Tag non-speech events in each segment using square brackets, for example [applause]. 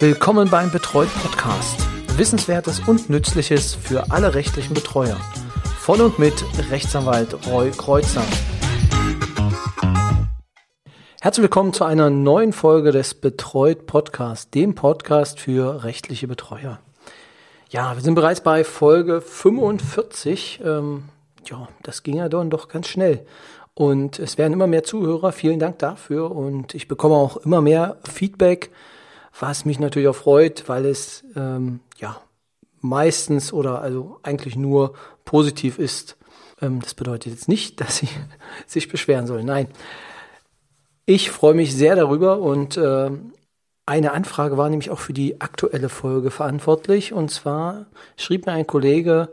Willkommen beim Betreut Podcast. Wissenswertes und Nützliches für alle rechtlichen Betreuer. Von und mit Rechtsanwalt Roy Kreuzer. Herzlich willkommen zu einer neuen Folge des Betreut Podcast, dem Podcast für rechtliche Betreuer. Ja, wir sind bereits bei Folge 45. Ähm, ja, das ging ja dann doch ganz schnell. Und es werden immer mehr Zuhörer. Vielen Dank dafür. Und ich bekomme auch immer mehr Feedback was mich natürlich auch freut, weil es ähm, ja meistens oder also eigentlich nur positiv ist. Ähm, das bedeutet jetzt nicht, [laughs] dass sie sich beschweren sollen. Nein. Ich freue mich sehr darüber und äh, eine Anfrage war nämlich auch für die aktuelle Folge verantwortlich. Und zwar schrieb mir ein Kollege,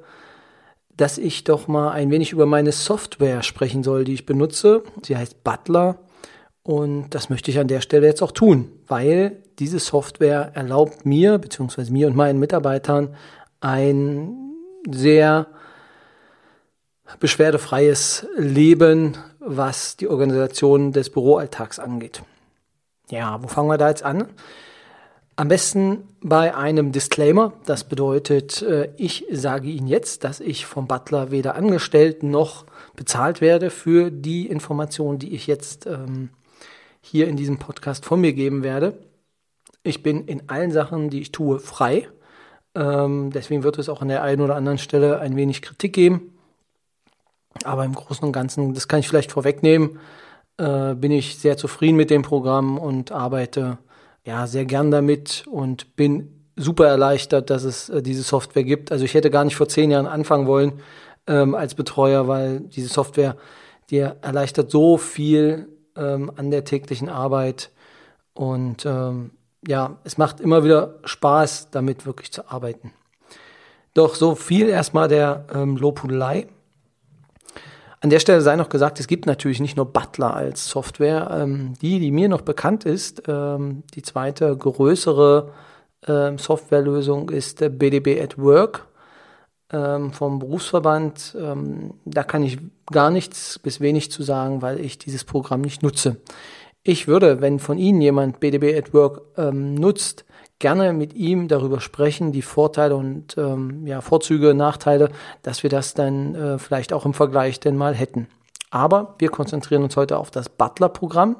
dass ich doch mal ein wenig über meine Software sprechen soll, die ich benutze. Sie heißt Butler. Und das möchte ich an der Stelle jetzt auch tun, weil diese Software erlaubt mir, beziehungsweise mir und meinen Mitarbeitern, ein sehr beschwerdefreies Leben, was die Organisation des Büroalltags angeht. Ja, wo fangen wir da jetzt an? Am besten bei einem Disclaimer. Das bedeutet, äh, ich sage Ihnen jetzt, dass ich vom Butler weder angestellt noch bezahlt werde für die Informationen, die ich jetzt ähm, hier in diesem Podcast von mir geben werde. Ich bin in allen Sachen, die ich tue, frei. Ähm, deswegen wird es auch an der einen oder anderen Stelle ein wenig Kritik geben. Aber im Großen und Ganzen, das kann ich vielleicht vorwegnehmen, äh, bin ich sehr zufrieden mit dem Programm und arbeite ja sehr gern damit und bin super erleichtert, dass es äh, diese Software gibt. Also ich hätte gar nicht vor zehn Jahren anfangen wollen ähm, als Betreuer, weil diese Software, die erleichtert so viel ähm, an der täglichen Arbeit. Und ähm, ja, es macht immer wieder Spaß, damit wirklich zu arbeiten. Doch so viel erstmal der ähm, Lobhudelei. An der Stelle sei noch gesagt, es gibt natürlich nicht nur Butler als Software. Ähm, die, die mir noch bekannt ist, ähm, die zweite größere ähm, Softwarelösung ist der BDB at Work ähm, vom Berufsverband. Ähm, da kann ich gar nichts bis wenig zu sagen, weil ich dieses Programm nicht nutze. Ich würde, wenn von Ihnen jemand BDB at Work ähm, nutzt, gerne mit ihm darüber sprechen, die Vorteile und ähm, ja, Vorzüge, Nachteile, dass wir das dann äh, vielleicht auch im Vergleich denn mal hätten. Aber wir konzentrieren uns heute auf das Butler-Programm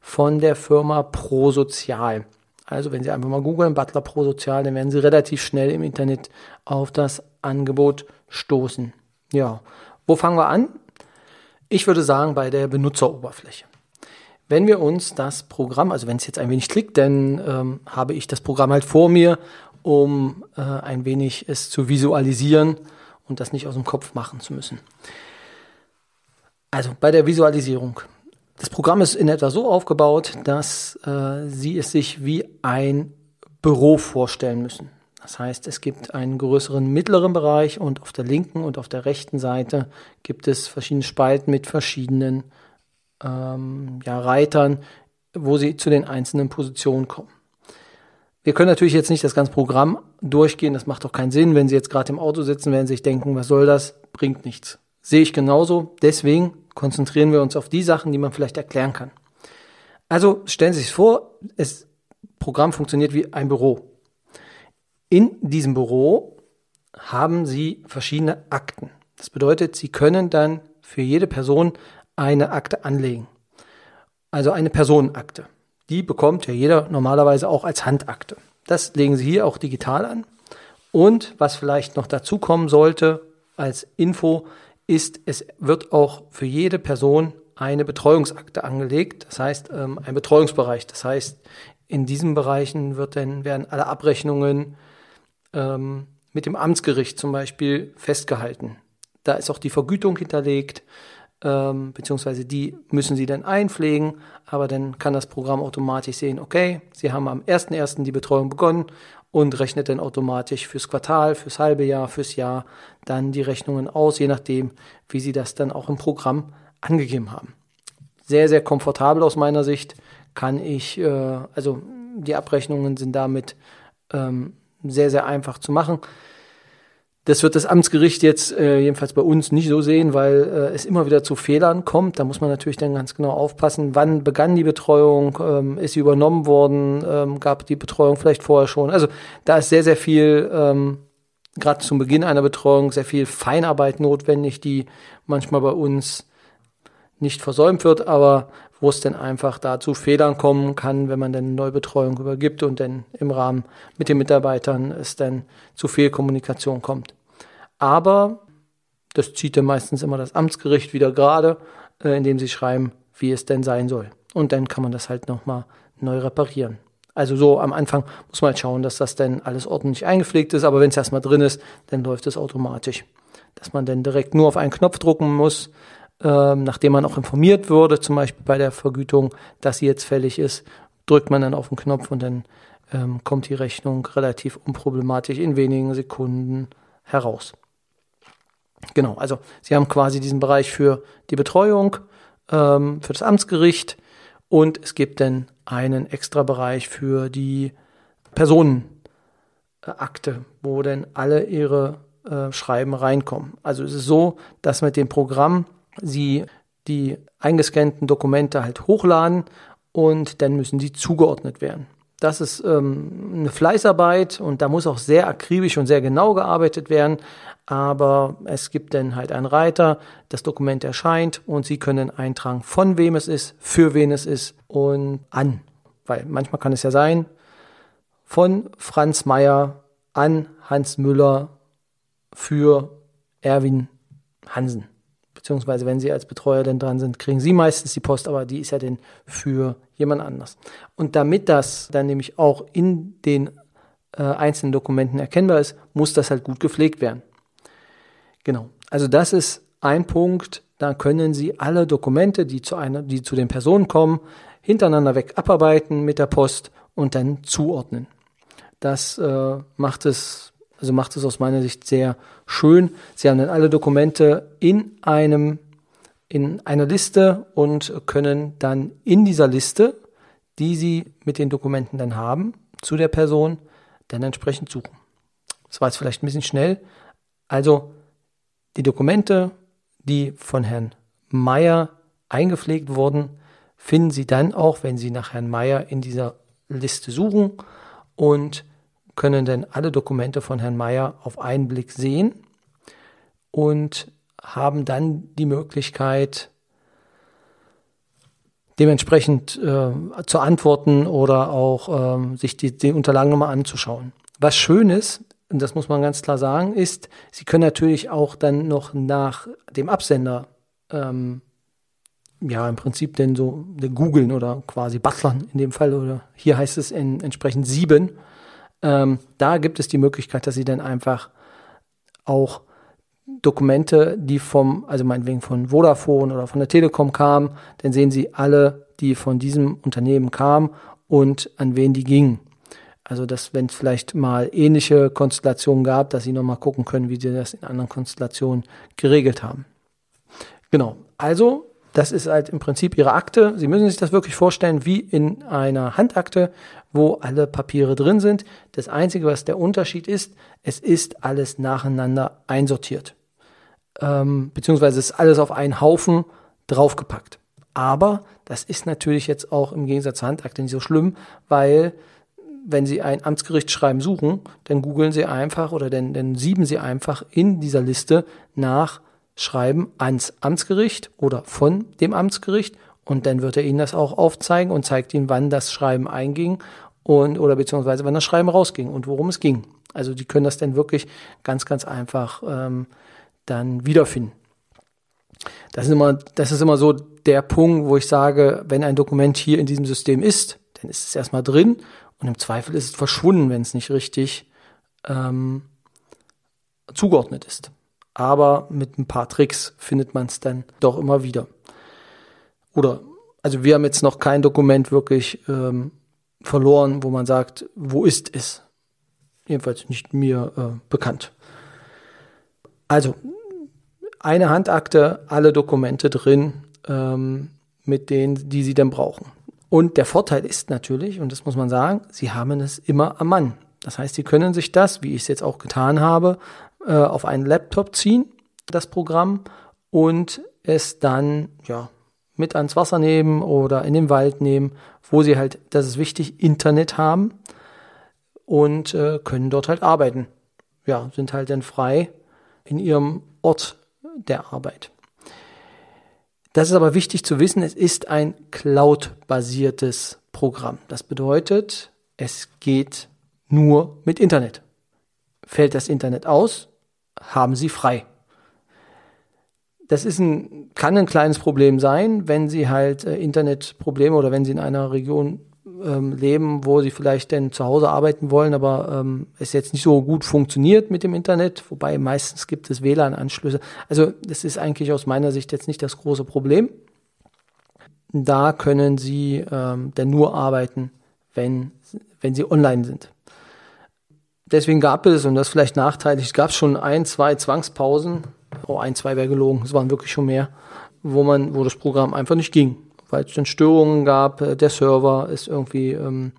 von der Firma ProSozial. Also wenn Sie einfach mal googeln, Butler ProSozial, dann werden Sie relativ schnell im Internet auf das Angebot stoßen. Ja, wo fangen wir an? Ich würde sagen bei der Benutzeroberfläche. Wenn wir uns das Programm, also wenn es jetzt ein wenig klickt, dann ähm, habe ich das Programm halt vor mir, um äh, ein wenig es zu visualisieren und das nicht aus dem Kopf machen zu müssen. Also bei der Visualisierung. Das Programm ist in etwa so aufgebaut, dass äh, Sie es sich wie ein Büro vorstellen müssen. Das heißt, es gibt einen größeren mittleren Bereich und auf der linken und auf der rechten Seite gibt es verschiedene Spalten mit verschiedenen ähm, ja, Reitern, wo Sie zu den einzelnen Positionen kommen. Wir können natürlich jetzt nicht das ganze Programm durchgehen, das macht doch keinen Sinn. Wenn Sie jetzt gerade im Auto sitzen, werden Sie sich denken, was soll das? Bringt nichts. Sehe ich genauso. Deswegen konzentrieren wir uns auf die Sachen, die man vielleicht erklären kann. Also stellen Sie sich vor, das Programm funktioniert wie ein Büro. In diesem Büro haben Sie verschiedene Akten. Das bedeutet, Sie können dann für jede Person eine Akte anlegen. Also eine Personenakte. Die bekommt ja jeder normalerweise auch als Handakte. Das legen Sie hier auch digital an. Und was vielleicht noch dazu kommen sollte als Info, ist, es wird auch für jede Person eine Betreuungsakte angelegt. Das heißt, ähm, ein Betreuungsbereich. Das heißt, in diesen Bereichen wird dann, werden alle Abrechnungen, ähm, mit dem Amtsgericht zum Beispiel festgehalten. Da ist auch die Vergütung hinterlegt, ähm, beziehungsweise die müssen Sie dann einpflegen, aber dann kann das Programm automatisch sehen, okay, Sie haben am 1.1. die Betreuung begonnen und rechnet dann automatisch fürs Quartal, fürs halbe Jahr, fürs Jahr dann die Rechnungen aus, je nachdem, wie Sie das dann auch im Programm angegeben haben. Sehr, sehr komfortabel aus meiner Sicht kann ich, äh, also die Abrechnungen sind damit ähm, sehr, sehr einfach zu machen. Das wird das Amtsgericht jetzt äh, jedenfalls bei uns nicht so sehen, weil äh, es immer wieder zu Fehlern kommt. Da muss man natürlich dann ganz genau aufpassen, wann begann die Betreuung, ähm, ist sie übernommen worden, ähm, gab die Betreuung vielleicht vorher schon. Also da ist sehr, sehr viel, ähm, gerade zum Beginn einer Betreuung, sehr viel Feinarbeit notwendig, die manchmal bei uns nicht versäumt wird, aber wo es dann einfach da zu Fehlern kommen kann, wenn man dann Neubetreuung übergibt und dann im Rahmen mit den Mitarbeitern es dann zu Fehlkommunikation kommt. Aber das zieht dann meistens immer das Amtsgericht wieder gerade, äh, indem sie schreiben, wie es denn sein soll. Und dann kann man das halt nochmal neu reparieren. Also so am Anfang muss man halt schauen, dass das dann alles ordentlich eingepflegt ist, aber wenn es erstmal drin ist, dann läuft es automatisch. Dass man dann direkt nur auf einen Knopf drucken muss, ähm, nachdem man auch informiert wurde, zum Beispiel bei der Vergütung, dass sie jetzt fällig ist, drückt man dann auf den Knopf und dann ähm, kommt die Rechnung relativ unproblematisch in wenigen Sekunden heraus. Genau, also Sie haben quasi diesen Bereich für die Betreuung, ähm, für das Amtsgericht und es gibt dann einen extra Bereich für die Personenakte, wo dann alle ihre äh, Schreiben reinkommen. Also es ist so, dass mit dem Programm sie die eingescannten Dokumente halt hochladen und dann müssen die zugeordnet werden. Das ist ähm, eine Fleißarbeit und da muss auch sehr akribisch und sehr genau gearbeitet werden. Aber es gibt dann halt einen Reiter, das Dokument erscheint und Sie können eintragen, von wem es ist, für wen es ist und an. Weil manchmal kann es ja sein, von Franz Meyer an Hans Müller für Erwin Hansen beziehungsweise wenn Sie als Betreuer denn dran sind, kriegen Sie meistens die Post, aber die ist ja dann für jemand anders. Und damit das dann nämlich auch in den äh, einzelnen Dokumenten erkennbar ist, muss das halt gut gepflegt werden. Genau. Also das ist ein Punkt, da können Sie alle Dokumente, die zu einer, die zu den Personen kommen, hintereinander weg abarbeiten mit der Post und dann zuordnen. Das äh, macht es also macht es aus meiner Sicht sehr schön. Sie haben dann alle Dokumente in einem in einer Liste und können dann in dieser Liste, die Sie mit den Dokumenten dann haben, zu der Person dann entsprechend suchen. Das war jetzt vielleicht ein bisschen schnell. Also die Dokumente, die von Herrn Meier eingepflegt wurden, finden Sie dann auch, wenn Sie nach Herrn Meier in dieser Liste suchen und können denn alle Dokumente von Herrn Mayer auf einen Blick sehen und haben dann die Möglichkeit, dementsprechend äh, zu antworten oder auch ähm, sich die, die Unterlagen nochmal anzuschauen. Was schön ist, und das muss man ganz klar sagen, ist, Sie können natürlich auch dann noch nach dem Absender ähm, ja, im Prinzip denn so googeln oder quasi butlern in dem Fall oder hier heißt es in, entsprechend sieben ähm, da gibt es die Möglichkeit, dass Sie dann einfach auch Dokumente, die vom, also meinetwegen von Vodafone oder von der Telekom kamen, dann sehen Sie alle, die von diesem Unternehmen kamen und an wen die gingen. Also, dass wenn es vielleicht mal ähnliche Konstellationen gab, dass Sie nochmal gucken können, wie Sie das in anderen Konstellationen geregelt haben. Genau. Also, das ist halt im Prinzip Ihre Akte. Sie müssen sich das wirklich vorstellen wie in einer Handakte, wo alle Papiere drin sind. Das Einzige, was der Unterschied ist, es ist alles nacheinander einsortiert. Ähm, beziehungsweise ist alles auf einen Haufen draufgepackt. Aber das ist natürlich jetzt auch im Gegensatz zur Handakte nicht so schlimm, weil wenn Sie ein Amtsgerichtsschreiben suchen, dann googeln Sie einfach oder dann, dann sieben Sie einfach in dieser Liste nach Schreiben ans Amtsgericht oder von dem Amtsgericht und dann wird er Ihnen das auch aufzeigen und zeigt Ihnen, wann das Schreiben einging und oder beziehungsweise wann das Schreiben rausging und worum es ging. Also die können das dann wirklich ganz, ganz einfach ähm, dann wiederfinden. Das ist, immer, das ist immer so der Punkt, wo ich sage, wenn ein Dokument hier in diesem System ist, dann ist es erstmal drin und im Zweifel ist es verschwunden, wenn es nicht richtig ähm, zugeordnet ist. Aber mit ein paar Tricks findet man es dann doch immer wieder. Oder, also wir haben jetzt noch kein Dokument wirklich ähm, verloren, wo man sagt, wo ist es? Jedenfalls nicht mir äh, bekannt. Also, eine Handakte, alle Dokumente drin, ähm, mit denen, die Sie dann brauchen. Und der Vorteil ist natürlich, und das muss man sagen, Sie haben es immer am Mann. Das heißt, Sie können sich das, wie ich es jetzt auch getan habe, äh, auf einen Laptop ziehen, das Programm, und es dann ja mit ans Wasser nehmen oder in den Wald nehmen, wo sie halt, das ist wichtig, Internet haben und äh, können dort halt arbeiten. Ja, sind halt dann frei in ihrem Ort der Arbeit. Das ist aber wichtig zu wissen, es ist ein Cloud-basiertes Programm. Das bedeutet, es geht nur mit Internet. Fällt das Internet aus, haben Sie frei. Das ist ein, kann ein kleines Problem sein, wenn Sie halt äh, Internetprobleme oder wenn Sie in einer Region ähm, leben, wo Sie vielleicht denn zu Hause arbeiten wollen, aber ähm, es jetzt nicht so gut funktioniert mit dem Internet, wobei meistens gibt es WLAN-Anschlüsse. Also das ist eigentlich aus meiner Sicht jetzt nicht das große Problem. Da können Sie ähm, denn nur arbeiten, wenn, wenn Sie online sind. Deswegen gab es, und das vielleicht nachteilig, es gab schon ein, zwei Zwangspausen, oh, ein, zwei wäre gelogen, es waren wirklich schon mehr, wo man, wo das Programm einfach nicht ging, weil es dann Störungen gab, äh, der Server ist irgendwie, ähm,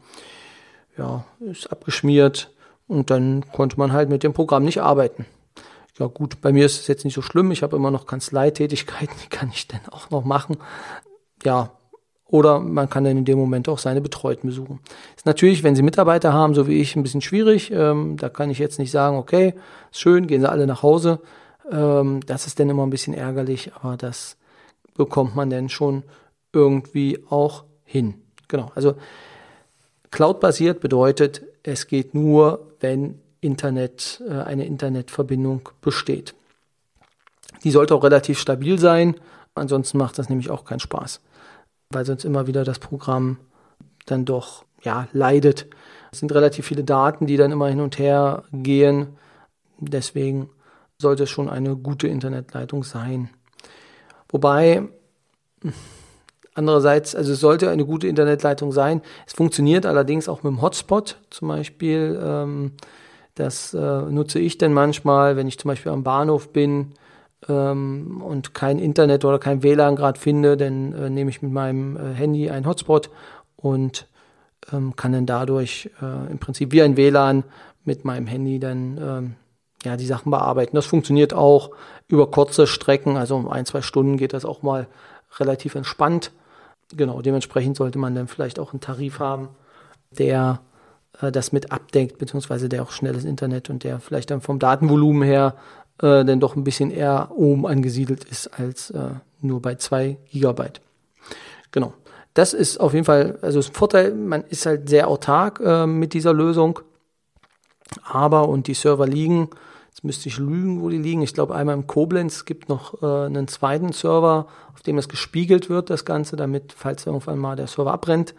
ja, ist abgeschmiert und dann konnte man halt mit dem Programm nicht arbeiten. Ja gut, bei mir ist es jetzt nicht so schlimm, ich habe immer noch Kanzleitätigkeiten, [laughs] die kann ich dann auch noch machen. Ja, oder man kann dann in dem Moment auch seine Betreuten besuchen. Ist natürlich, wenn Sie Mitarbeiter haben, so wie ich, ein bisschen schwierig. Ähm, da kann ich jetzt nicht sagen, okay, ist schön, gehen Sie alle nach Hause. Ähm, das ist dann immer ein bisschen ärgerlich, aber das bekommt man dann schon irgendwie auch hin. Genau. Also Cloud-basiert bedeutet, es geht nur, wenn Internet, äh, eine Internetverbindung besteht. Die sollte auch relativ stabil sein, ansonsten macht das nämlich auch keinen Spaß weil sonst immer wieder das Programm dann doch ja, leidet. Es sind relativ viele Daten, die dann immer hin und her gehen. Deswegen sollte es schon eine gute Internetleitung sein. Wobei, andererseits, also es sollte eine gute Internetleitung sein. Es funktioniert allerdings auch mit dem Hotspot zum Beispiel. Ähm, das äh, nutze ich dann manchmal, wenn ich zum Beispiel am Bahnhof bin ähm, und kein Internet oder kein WLAN gerade finde, dann äh, nehme ich mit meinem äh, Handy einen Hotspot und ähm, kann dann dadurch äh, im Prinzip wie ein WLAN mit meinem Handy dann ähm, ja die Sachen bearbeiten. Das funktioniert auch über kurze Strecken, also um ein, zwei Stunden geht das auch mal relativ entspannt. Genau, dementsprechend sollte man dann vielleicht auch einen Tarif haben, der äh, das mit abdeckt, beziehungsweise der auch schnelles Internet und der vielleicht dann vom Datenvolumen her äh, dann doch ein bisschen eher oben angesiedelt ist als äh, nur bei zwei Gigabyte. Genau. Das ist auf jeden Fall, also das Vorteil, man ist halt sehr autark äh, mit dieser Lösung. Aber, und die Server liegen, jetzt müsste ich lügen, wo die liegen. Ich glaube, einmal im Koblenz gibt noch äh, einen zweiten Server, auf dem das gespiegelt wird, das Ganze, damit, falls irgendwann mal der Server abbrennt,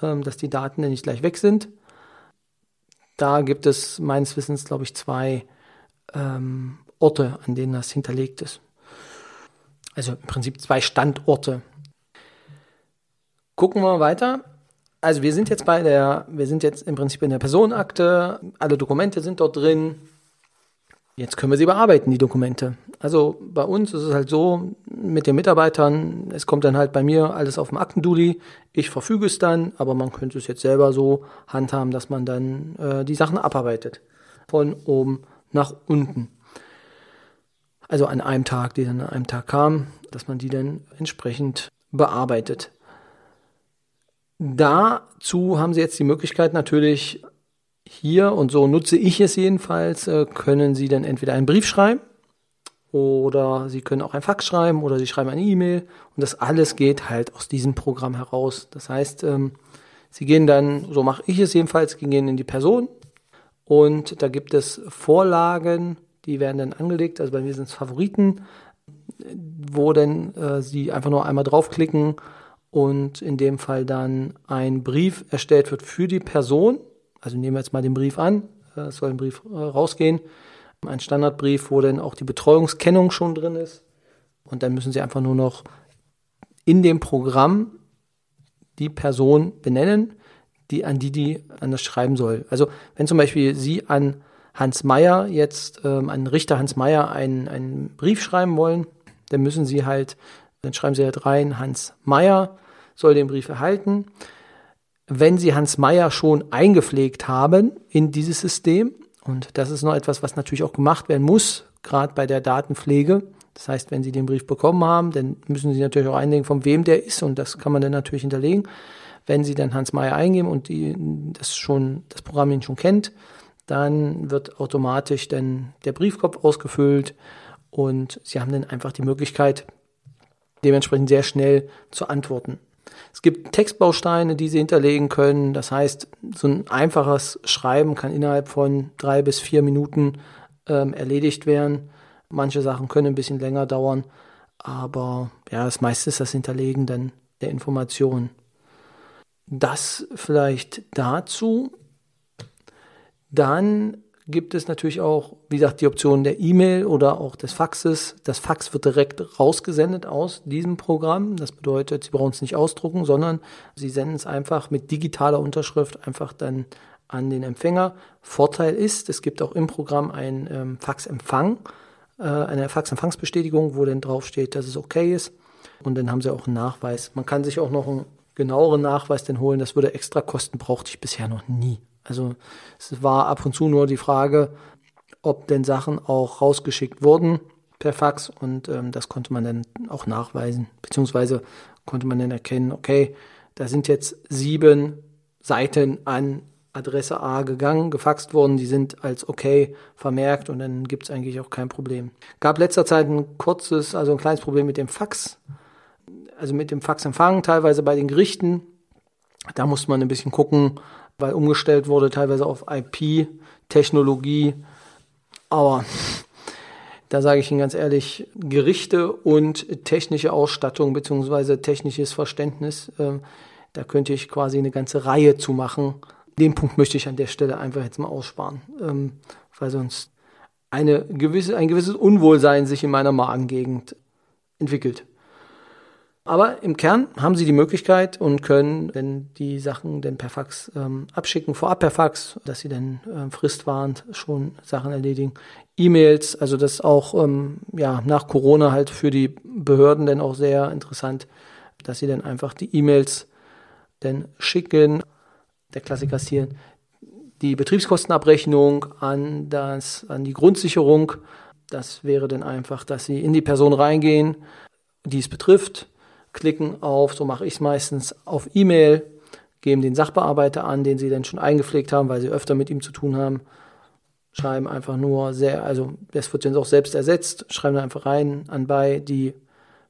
ähm, dass die Daten dann nicht gleich weg sind. Da gibt es meines Wissens, glaube ich, zwei ähm, Orte, an denen das hinterlegt ist. Also im Prinzip zwei Standorte. Gucken wir weiter. Also wir sind jetzt bei der, wir sind jetzt im Prinzip in der Personenakte, alle Dokumente sind dort drin. Jetzt können wir sie bearbeiten, die Dokumente. Also bei uns ist es halt so, mit den Mitarbeitern, es kommt dann halt bei mir alles auf dem Aktenduli. Ich verfüge es dann, aber man könnte es jetzt selber so handhaben, dass man dann äh, die Sachen abarbeitet. Von oben nach unten also an einem Tag, die dann an einem Tag kamen, dass man die dann entsprechend bearbeitet. Dazu haben Sie jetzt die Möglichkeit natürlich hier, und so nutze ich es jedenfalls, äh, können Sie dann entweder einen Brief schreiben oder Sie können auch ein Fax schreiben oder Sie schreiben eine E-Mail und das alles geht halt aus diesem Programm heraus. Das heißt, ähm, Sie gehen dann, so mache ich es jedenfalls, gehen in die Person und da gibt es Vorlagen, die werden dann angelegt. Also bei mir sind es Favoriten, wo dann äh, Sie einfach nur einmal draufklicken und in dem Fall dann ein Brief erstellt wird für die Person. Also nehmen wir jetzt mal den Brief an. Äh, es soll ein Brief äh, rausgehen. Ein Standardbrief, wo dann auch die Betreuungskennung schon drin ist. Und dann müssen Sie einfach nur noch in dem Programm die Person benennen, die an die die an das schreiben soll. Also wenn zum Beispiel Sie an Hans Meyer jetzt, ähm, an Richter Hans Meyer einen, einen Brief schreiben wollen, dann müssen sie halt, dann schreiben sie halt rein, Hans Meyer soll den Brief erhalten. Wenn sie Hans Meyer schon eingepflegt haben in dieses System Und das ist noch etwas, was natürlich auch gemacht werden muss, gerade bei der Datenpflege. Das heißt, wenn Sie den Brief bekommen haben, dann müssen Sie natürlich auch einlegen, von wem der ist und das kann man dann natürlich hinterlegen. Wenn Sie dann Hans Meyer eingeben und die, das schon, das Programm ihn schon kennt, dann wird automatisch dann der Briefkopf ausgefüllt und Sie haben dann einfach die Möglichkeit, dementsprechend sehr schnell zu antworten. Es gibt Textbausteine, die Sie hinterlegen können. Das heißt, so ein einfaches Schreiben kann innerhalb von drei bis vier Minuten ähm, erledigt werden. Manche Sachen können ein bisschen länger dauern, aber ja, das meiste ist das Hinterlegen dann der Informationen. Das vielleicht dazu. Dann gibt es natürlich auch, wie gesagt, die Option der E-Mail oder auch des Faxes. Das Fax wird direkt rausgesendet aus diesem Programm. Das bedeutet, Sie brauchen es nicht ausdrucken, sondern Sie senden es einfach mit digitaler Unterschrift einfach dann an den Empfänger. Vorteil ist, es gibt auch im Programm einen ähm, Faxempfang, äh, eine Faxempfangsbestätigung, wo dann draufsteht, dass es okay ist. Und dann haben Sie auch einen Nachweis. Man kann sich auch noch einen genaueren Nachweis denn holen. Das würde extra kosten, brauchte ich bisher noch nie. Also es war ab und zu nur die Frage, ob denn Sachen auch rausgeschickt wurden per Fax und ähm, das konnte man dann auch nachweisen, beziehungsweise konnte man dann erkennen, okay, da sind jetzt sieben Seiten an Adresse A gegangen, gefaxt worden, die sind als okay vermerkt und dann gibt es eigentlich auch kein Problem. Gab letzter Zeit ein kurzes, also ein kleines Problem mit dem Fax, also mit dem Faxempfang, teilweise bei den Gerichten. Da musste man ein bisschen gucken, weil umgestellt wurde teilweise auf IP-Technologie. Aber da sage ich Ihnen ganz ehrlich, Gerichte und technische Ausstattung beziehungsweise technisches Verständnis, äh, da könnte ich quasi eine ganze Reihe zu machen. Den Punkt möchte ich an der Stelle einfach jetzt mal aussparen, ähm, weil sonst eine gewisse, ein gewisses Unwohlsein sich in meiner Magengegend entwickelt. Aber im Kern haben Sie die Möglichkeit und können, wenn die Sachen denn per Fax ähm, abschicken, vorab per Fax, dass Sie dann äh, fristwarend schon Sachen erledigen. E-Mails, also das auch ähm, ja, nach Corona halt für die Behörden dann auch sehr interessant, dass Sie dann einfach die E-Mails dann schicken. Der Klassiker ist hier die Betriebskostenabrechnung an, das, an die Grundsicherung. Das wäre dann einfach, dass Sie in die Person reingehen, die es betrifft, klicken auf, so mache ich es meistens, auf E-Mail, geben den Sachbearbeiter an, den sie dann schon eingepflegt haben, weil sie öfter mit ihm zu tun haben, schreiben einfach nur sehr, also das wird dann auch selbst ersetzt, schreiben einfach rein anbei die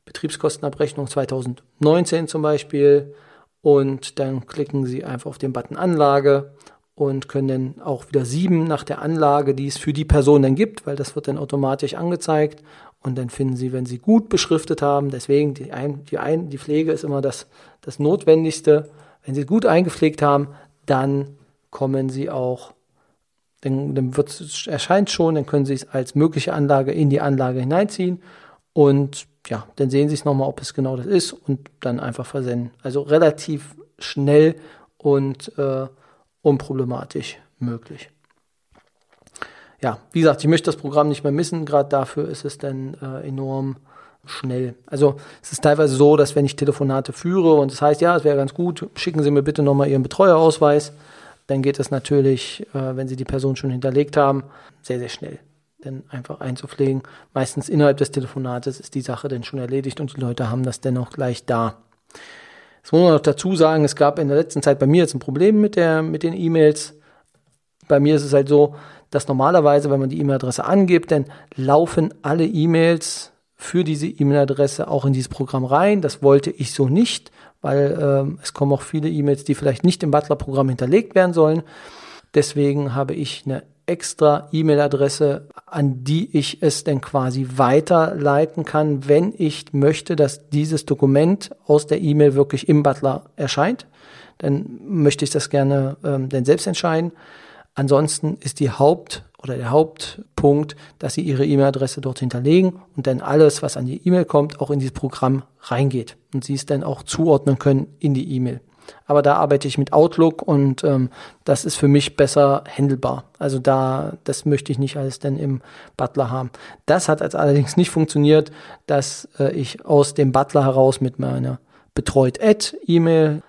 Betriebskostenabrechnung 2019 zum Beispiel und dann klicken sie einfach auf den Button Anlage und können dann auch wieder sieben nach der Anlage, die es für die Person dann gibt, weil das wird dann automatisch angezeigt und dann finden Sie, wenn Sie gut beschriftet haben, deswegen die, ein, die, ein, die Pflege ist immer das, das Notwendigste. Wenn Sie gut eingepflegt haben, dann kommen Sie auch, dann, dann wird, erscheint schon, dann können Sie es als mögliche Anlage in die Anlage hineinziehen und ja, dann sehen Sie es nochmal, ob es genau das ist und dann einfach versenden. Also relativ schnell und äh, unproblematisch möglich ja, wie gesagt, ich möchte das Programm nicht mehr missen. Gerade dafür ist es dann äh, enorm schnell. Also es ist teilweise so, dass wenn ich Telefonate führe und es das heißt, ja, es wäre ganz gut, schicken Sie mir bitte nochmal Ihren Betreuerausweis, dann geht es natürlich, äh, wenn Sie die Person schon hinterlegt haben, sehr, sehr schnell. Dann einfach einzupflegen. Meistens innerhalb des Telefonates ist die Sache dann schon erledigt und die Leute haben das dennoch gleich da. Das muss man noch dazu sagen, es gab in der letzten Zeit bei mir jetzt ein Problem mit, der, mit den E-Mails. Bei mir ist es halt so, dass normalerweise, wenn man die E-Mail-Adresse angibt, dann laufen alle E-Mails für diese E-Mail-Adresse auch in dieses Programm rein. Das wollte ich so nicht, weil ähm, es kommen auch viele E-Mails, die vielleicht nicht im Butler-Programm hinterlegt werden sollen. Deswegen habe ich eine extra E-Mail-Adresse, an die ich es dann quasi weiterleiten kann, wenn ich möchte, dass dieses Dokument aus der E-Mail wirklich im Butler erscheint. Dann möchte ich das gerne ähm, dann selbst entscheiden. Ansonsten ist die Haupt- oder der Hauptpunkt, dass Sie Ihre E-Mail-Adresse dort hinterlegen und dann alles, was an die E-Mail kommt, auch in dieses Programm reingeht und Sie es dann auch zuordnen können in die E-Mail. Aber da arbeite ich mit Outlook und ähm, das ist für mich besser handelbar. Also da, das möchte ich nicht alles dann im Butler haben. Das hat als allerdings nicht funktioniert, dass äh, ich aus dem Butler heraus mit meiner betreut Ad E-Mail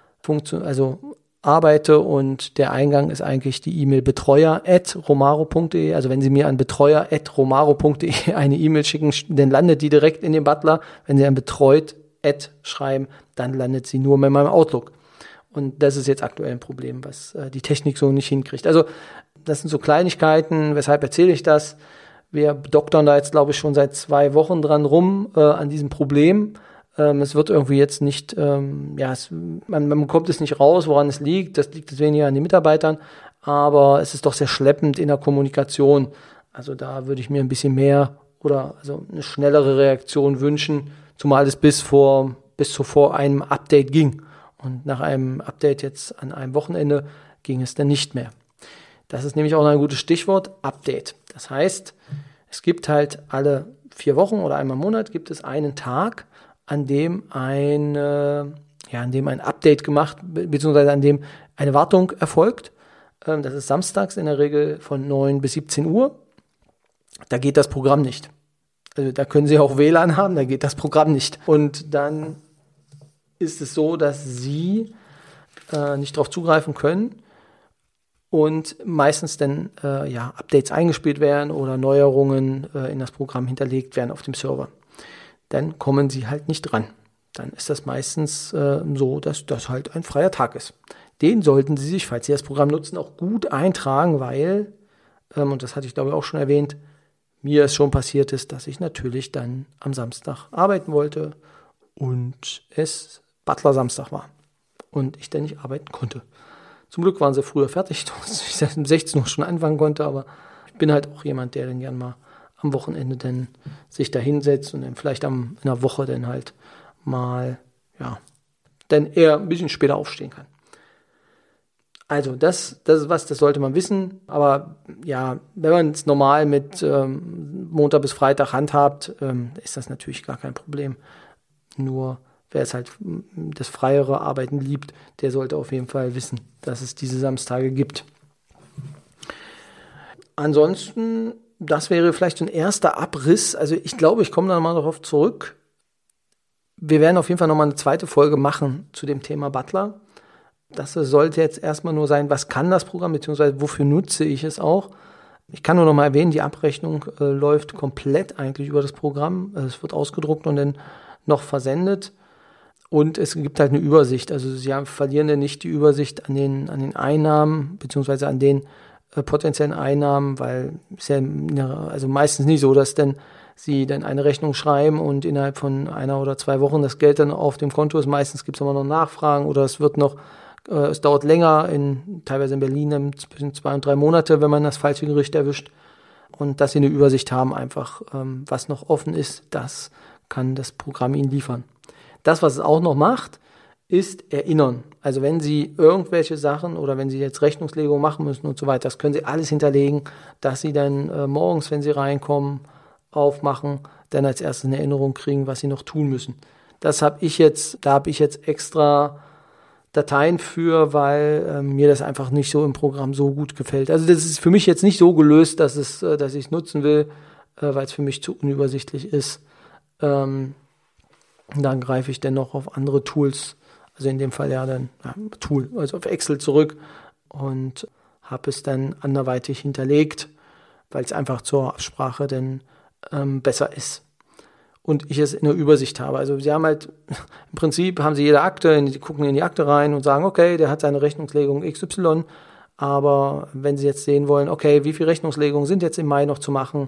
also arbeite und der Eingang ist eigentlich die E-Mail betreuer at romaro.de. Also wenn Sie mir an betreuer at romaro.de [laughs] eine E-Mail schicken, dann landet die direkt in dem Butler. Wenn Sie an betreut schreiben, dann landet sie nur mit meinem Outlook. Und das ist jetzt aktuell ein Problem, was äh, die Technik so nicht hinkriegt. Also das sind so Kleinigkeiten. Weshalb erzähle ich das? Wir doktern da jetzt, glaube ich, schon seit zwei Wochen dran rum äh, an diesem Problem. Ähm, es wird irgendwie jetzt nicht, ähm, ja, es, man, man bekommt es nicht raus, woran es liegt. Das liegt weniger an den Mitarbeitern, aber es ist doch sehr schleppend in der Kommunikation. Also da würde ich mir ein bisschen mehr oder also eine schnellere Reaktion wünschen, zumal es bis vor bis zuvor einem Update ging. Und nach einem Update jetzt an einem Wochenende ging es dann nicht mehr. Das ist nämlich auch ein gutes Stichwort, Update. Das heißt, es gibt halt alle vier Wochen oder einmal im Monat gibt es einen Tag, an dem ein, ja, an dem ein Update gemacht, beziehungsweise an dem eine Wartung erfolgt. Ähm, das ist samstags in der Regel von 9 bis 17 Uhr. Da geht das Programm nicht. Also da können Sie auch WLAN haben, da geht das Programm nicht. Und dann ist es so, dass Sie äh, nicht darauf zugreifen können und meistens dann äh, ja, Updates eingespielt werden oder Neuerungen äh, in das Programm hinterlegt werden auf dem Server dann kommen sie halt nicht dran. Dann ist das meistens äh, so, dass das halt ein freier Tag ist. Den sollten Sie sich, falls Sie das Programm nutzen, auch gut eintragen, weil, ähm, und das hatte ich glaube ich auch schon erwähnt, mir es schon passiert ist, dass ich natürlich dann am Samstag arbeiten wollte und es Butler Samstag war und ich dann nicht arbeiten konnte. Zum Glück waren sie früher fertig, [laughs] dass ich um 16 Uhr schon anfangen konnte, aber ich bin halt auch jemand, der dann gern mal am Wochenende dann sich da hinsetzt und dann vielleicht am, in der Woche dann halt mal, ja, dann eher ein bisschen später aufstehen kann. Also das, das ist was, das sollte man wissen. Aber ja, wenn man es normal mit ähm, Montag bis Freitag handhabt, ähm, ist das natürlich gar kein Problem. Nur wer es halt das freiere Arbeiten liebt, der sollte auf jeden Fall wissen, dass es diese Samstage gibt. Ansonsten das wäre vielleicht ein erster Abriss. Also ich glaube, ich komme da mal darauf zurück. Wir werden auf jeden Fall nochmal eine zweite Folge machen zu dem Thema Butler. Das sollte jetzt erstmal nur sein, was kann das Programm, beziehungsweise wofür nutze ich es auch. Ich kann nur noch mal erwähnen, die Abrechnung äh, läuft komplett eigentlich über das Programm. Es wird ausgedruckt und dann noch versendet. Und es gibt halt eine Übersicht. Also Sie haben, verlieren ja nicht die Übersicht an den, an den Einnahmen, beziehungsweise an den potenziellen Einnahmen, weil es ja also meistens nicht so, dass denn sie dann eine Rechnung schreiben und innerhalb von einer oder zwei Wochen das Geld dann auf dem Konto ist. Meistens gibt es immer noch Nachfragen oder es wird noch, äh, es dauert länger, in, teilweise in Berlin zwischen zwei und drei Monate, wenn man das falsche Gericht erwischt. Und dass sie eine Übersicht haben, einfach, ähm, was noch offen ist, das kann das Programm ihnen liefern. Das, was es auch noch macht, ist erinnern. Also wenn Sie irgendwelche Sachen oder wenn Sie jetzt Rechnungslegung machen müssen und so weiter, das können Sie alles hinterlegen, dass Sie dann äh, morgens, wenn Sie reinkommen, aufmachen, dann als erstes eine Erinnerung kriegen, was Sie noch tun müssen. Das habe ich jetzt, da habe ich jetzt extra Dateien für, weil äh, mir das einfach nicht so im Programm so gut gefällt. Also das ist für mich jetzt nicht so gelöst, dass es, äh, dass ich es nutzen will, äh, weil es für mich zu unübersichtlich ist. Ähm, dann greife ich dann noch auf andere Tools also in dem Fall ja dann ja, Tool, also auf Excel zurück und habe es dann anderweitig hinterlegt, weil es einfach zur Absprache dann ähm, besser ist. Und ich es in der Übersicht habe. Also sie haben halt, [laughs] im Prinzip haben sie jede Akte, die gucken in die Akte rein und sagen, okay, der hat seine Rechnungslegung XY, aber wenn sie jetzt sehen wollen, okay, wie viele Rechnungslegungen sind jetzt im Mai noch zu machen,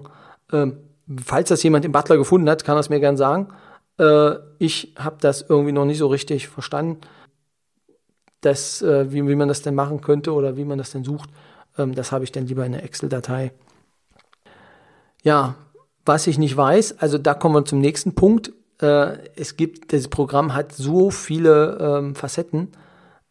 ähm, falls das jemand im Butler gefunden hat, kann es mir gern sagen. Äh, ich habe das irgendwie noch nicht so richtig verstanden, dass, äh, wie, wie man das denn machen könnte oder wie man das denn sucht. Ähm, das habe ich dann lieber in der Excel-Datei. Ja, was ich nicht weiß, also da kommen wir zum nächsten Punkt. Äh, es gibt, das Programm hat so viele ähm, Facetten,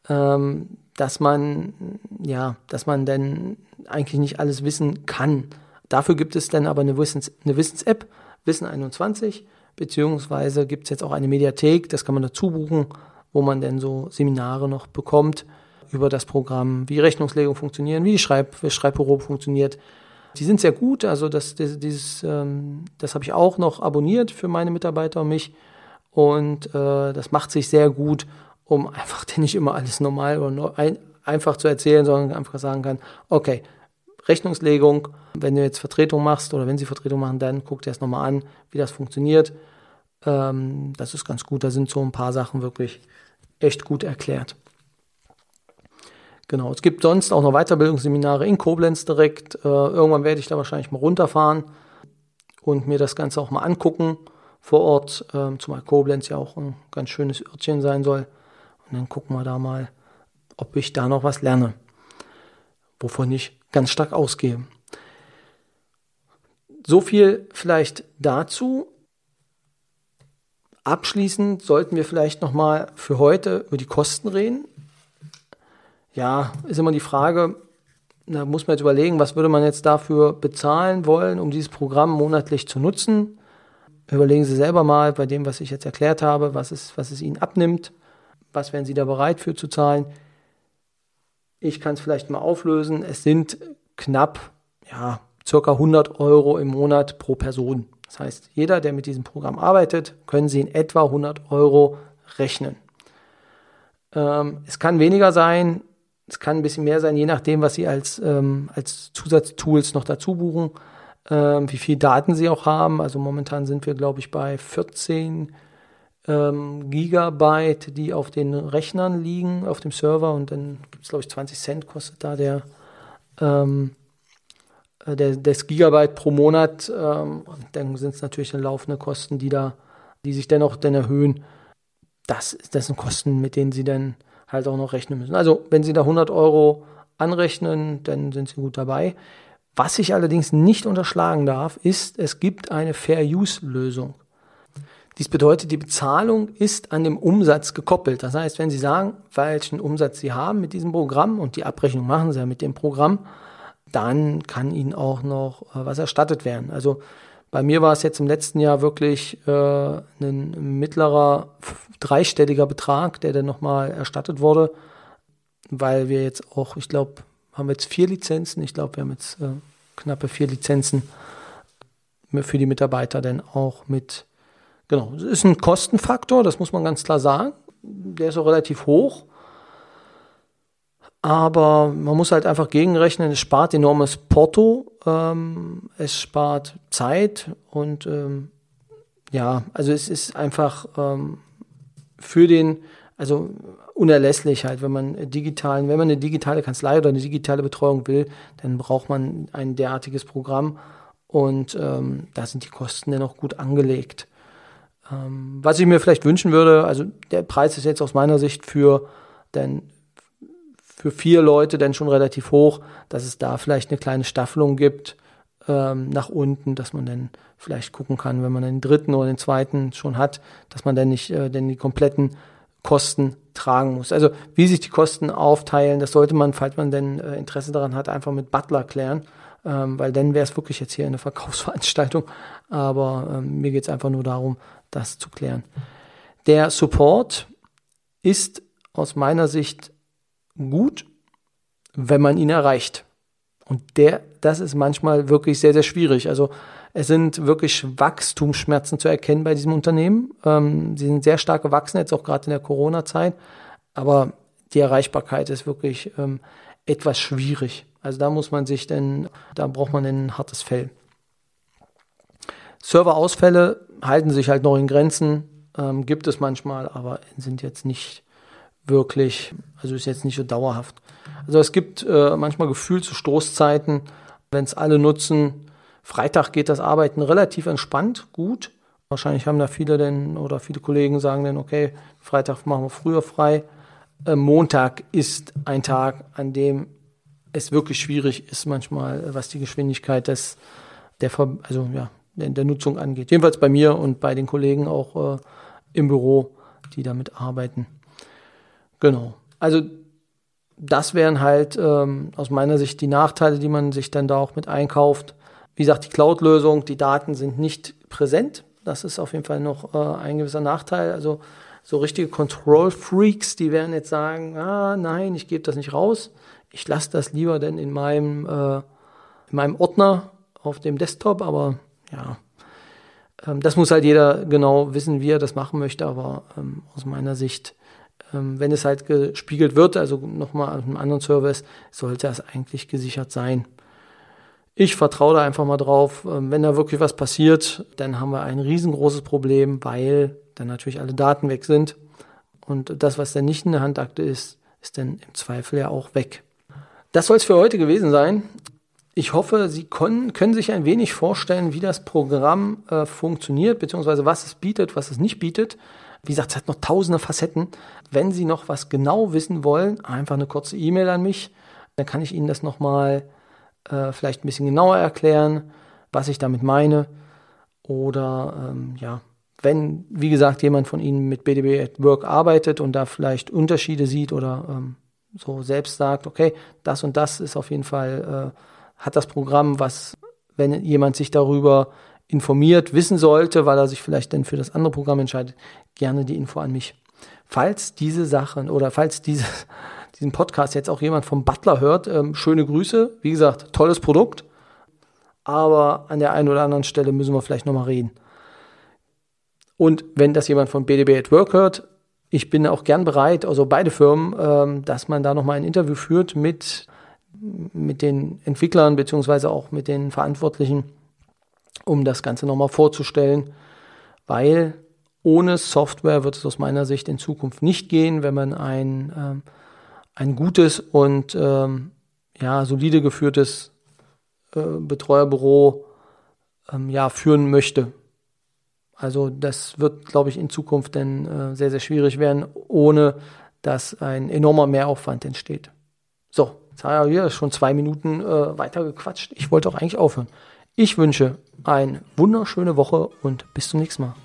ähm, dass man, ja, dass man dann eigentlich nicht alles wissen kann. Dafür gibt es dann aber eine Wissens-App, Wissens Wissen 21 beziehungsweise gibt es jetzt auch eine Mediathek, das kann man dazu buchen, wo man dann so Seminare noch bekommt über das Programm, wie Rechnungslegung funktionieren, wie Schreib Schreibbüro funktioniert. Die sind sehr gut, also das, das, dieses, ähm, das habe ich auch noch abonniert für meine Mitarbeiter und mich und äh, das macht sich sehr gut, um einfach [laughs] nicht immer alles normal oder ein, einfach zu erzählen, sondern einfach sagen kann, okay, Rechnungslegung, wenn du jetzt Vertretung machst oder wenn sie Vertretung machen, dann guck dir das nochmal an, wie das funktioniert. Ähm, das ist ganz gut. Da sind so ein paar Sachen wirklich echt gut erklärt. Genau, es gibt sonst auch noch Weiterbildungsseminare in Koblenz direkt. Äh, irgendwann werde ich da wahrscheinlich mal runterfahren und mir das Ganze auch mal angucken vor Ort, ähm, zumal Koblenz ja auch ein ganz schönes Örtchen sein soll. Und dann gucken wir da mal, ob ich da noch was lerne, wovon ich ganz stark ausgehe. So viel vielleicht dazu. Abschließend sollten wir vielleicht noch mal für heute über die Kosten reden. Ja, ist immer die Frage, da muss man jetzt überlegen, was würde man jetzt dafür bezahlen wollen, um dieses Programm monatlich zu nutzen. Überlegen Sie selber mal bei dem, was ich jetzt erklärt habe, was es, was es Ihnen abnimmt. Was wären Sie da bereit für zu zahlen? Ich kann es vielleicht mal auflösen. Es sind knapp, ja, circa 100 Euro im Monat pro Person. Das heißt, jeder, der mit diesem Programm arbeitet, können Sie in etwa 100 Euro rechnen. Ähm, es kann weniger sein, es kann ein bisschen mehr sein, je nachdem, was Sie als, ähm, als Zusatztools noch dazu buchen, ähm, wie viel Daten Sie auch haben. Also momentan sind wir, glaube ich, bei 14 ähm, Gigabyte, die auf den Rechnern liegen, auf dem Server und dann gibt es, glaube ich, 20 Cent kostet da der ähm, äh, der, des Gigabyte pro Monat, ähm, dann sind es natürlich laufende Kosten, die da, die sich dennoch dann erhöhen. Das, das sind Kosten, mit denen Sie dann halt auch noch rechnen müssen. Also, wenn Sie da 100 Euro anrechnen, dann sind Sie gut dabei. Was ich allerdings nicht unterschlagen darf, ist, es gibt eine Fair-Use-Lösung. Dies bedeutet, die Bezahlung ist an dem Umsatz gekoppelt. Das heißt, wenn Sie sagen, welchen Umsatz Sie haben mit diesem Programm und die Abrechnung machen Sie ja mit dem Programm, dann kann Ihnen auch noch äh, was erstattet werden. Also bei mir war es jetzt im letzten Jahr wirklich äh, ein mittlerer dreistelliger Betrag, der dann nochmal erstattet wurde, weil wir jetzt auch, ich glaube, haben wir jetzt vier Lizenzen. Ich glaube, wir haben jetzt äh, knappe vier Lizenzen für die Mitarbeiter denn auch mit. Genau, es ist ein Kostenfaktor, das muss man ganz klar sagen. Der ist auch relativ hoch. Aber man muss halt einfach gegenrechnen, es spart enormes Porto, ähm, es spart Zeit und ähm, ja, also es ist einfach ähm, für den, also unerlässlich halt, wenn man digitalen, wenn man eine digitale Kanzlei oder eine digitale Betreuung will, dann braucht man ein derartiges Programm und ähm, da sind die Kosten dann auch gut angelegt. Ähm, was ich mir vielleicht wünschen würde, also der Preis ist jetzt aus meiner Sicht für denn für vier Leute dann schon relativ hoch, dass es da vielleicht eine kleine Staffelung gibt ähm, nach unten, dass man dann vielleicht gucken kann, wenn man den dritten oder den zweiten schon hat, dass man dann nicht äh, denn die kompletten Kosten tragen muss. Also wie sich die Kosten aufteilen, das sollte man, falls man denn äh, Interesse daran hat, einfach mit Butler klären, ähm, weil dann wäre es wirklich jetzt hier eine Verkaufsveranstaltung. Aber ähm, mir geht es einfach nur darum, das zu klären. Der Support ist aus meiner Sicht gut, wenn man ihn erreicht. Und der, das ist manchmal wirklich sehr, sehr schwierig. Also es sind wirklich Wachstumsschmerzen zu erkennen bei diesem Unternehmen. Ähm, sie sind sehr stark gewachsen, jetzt auch gerade in der Corona-Zeit. Aber die Erreichbarkeit ist wirklich ähm, etwas schwierig. Also da muss man sich denn, da braucht man ein hartes Fell. Serverausfälle halten sich halt noch in Grenzen, ähm, gibt es manchmal, aber sind jetzt nicht wirklich, also ist jetzt nicht so dauerhaft. Also es gibt äh, manchmal gefühlt zu Stoßzeiten, wenn es alle nutzen. Freitag geht das Arbeiten relativ entspannt, gut. Wahrscheinlich haben da viele denn oder viele Kollegen sagen dann, okay, Freitag machen wir früher frei. Äh, Montag ist ein Tag, an dem es wirklich schwierig ist manchmal, was die Geschwindigkeit des, der, also ja, der, der Nutzung angeht. Jedenfalls bei mir und bei den Kollegen auch äh, im Büro, die damit arbeiten. Genau. Also das wären halt ähm, aus meiner Sicht die Nachteile, die man sich dann da auch mit einkauft. Wie gesagt, die Cloud-Lösung, die Daten sind nicht präsent. Das ist auf jeden Fall noch äh, ein gewisser Nachteil. Also so richtige Control-Freaks, die werden jetzt sagen, ah nein, ich gebe das nicht raus. Ich lasse das lieber denn in meinem, äh, in meinem Ordner auf dem Desktop. Aber ja, ähm, das muss halt jeder genau wissen, wie er das machen möchte. Aber ähm, aus meiner Sicht ähm, wenn es halt gespiegelt wird, also nochmal auf einem anderen Service, sollte das eigentlich gesichert sein. Ich vertraue da einfach mal drauf. Ähm, wenn da wirklich was passiert, dann haben wir ein riesengroßes Problem, weil dann natürlich alle Daten weg sind. Und das, was dann nicht in der Handakte ist, ist dann im Zweifel ja auch weg. Das soll es für heute gewesen sein. Ich hoffe, Sie können, können sich ein wenig vorstellen, wie das Programm äh, funktioniert, beziehungsweise was es bietet, was es nicht bietet. Wie gesagt, es hat noch tausende Facetten. Wenn Sie noch was genau wissen wollen, einfach eine kurze E-Mail an mich. Dann kann ich Ihnen das nochmal äh, vielleicht ein bisschen genauer erklären, was ich damit meine. Oder ähm, ja, wenn, wie gesagt, jemand von Ihnen mit BDB at Work arbeitet und da vielleicht Unterschiede sieht oder ähm, so selbst sagt, okay, das und das ist auf jeden Fall, äh, hat das Programm, was, wenn jemand sich darüber informiert, wissen sollte, weil er sich vielleicht dann für das andere Programm entscheidet, gerne die Info an mich. Falls diese Sachen oder falls dieses, [laughs] diesen Podcast jetzt auch jemand vom Butler hört, ähm, schöne Grüße. Wie gesagt, tolles Produkt. Aber an der einen oder anderen Stelle müssen wir vielleicht nochmal reden. Und wenn das jemand von BDB at Work hört, ich bin auch gern bereit, also beide Firmen, ähm, dass man da nochmal ein Interview führt mit, mit den Entwicklern beziehungsweise auch mit den Verantwortlichen um das Ganze nochmal vorzustellen, weil ohne Software wird es aus meiner Sicht in Zukunft nicht gehen, wenn man ein, ähm, ein gutes und ähm, ja, solide geführtes äh, Betreuerbüro ähm, ja, führen möchte. Also das wird, glaube ich, in Zukunft dann äh, sehr, sehr schwierig werden, ohne dass ein enormer Mehraufwand entsteht. So, jetzt haben wir schon zwei Minuten äh, weiter. Ich wollte auch eigentlich aufhören. Ich wünsche eine wunderschöne Woche und bis zum nächsten Mal.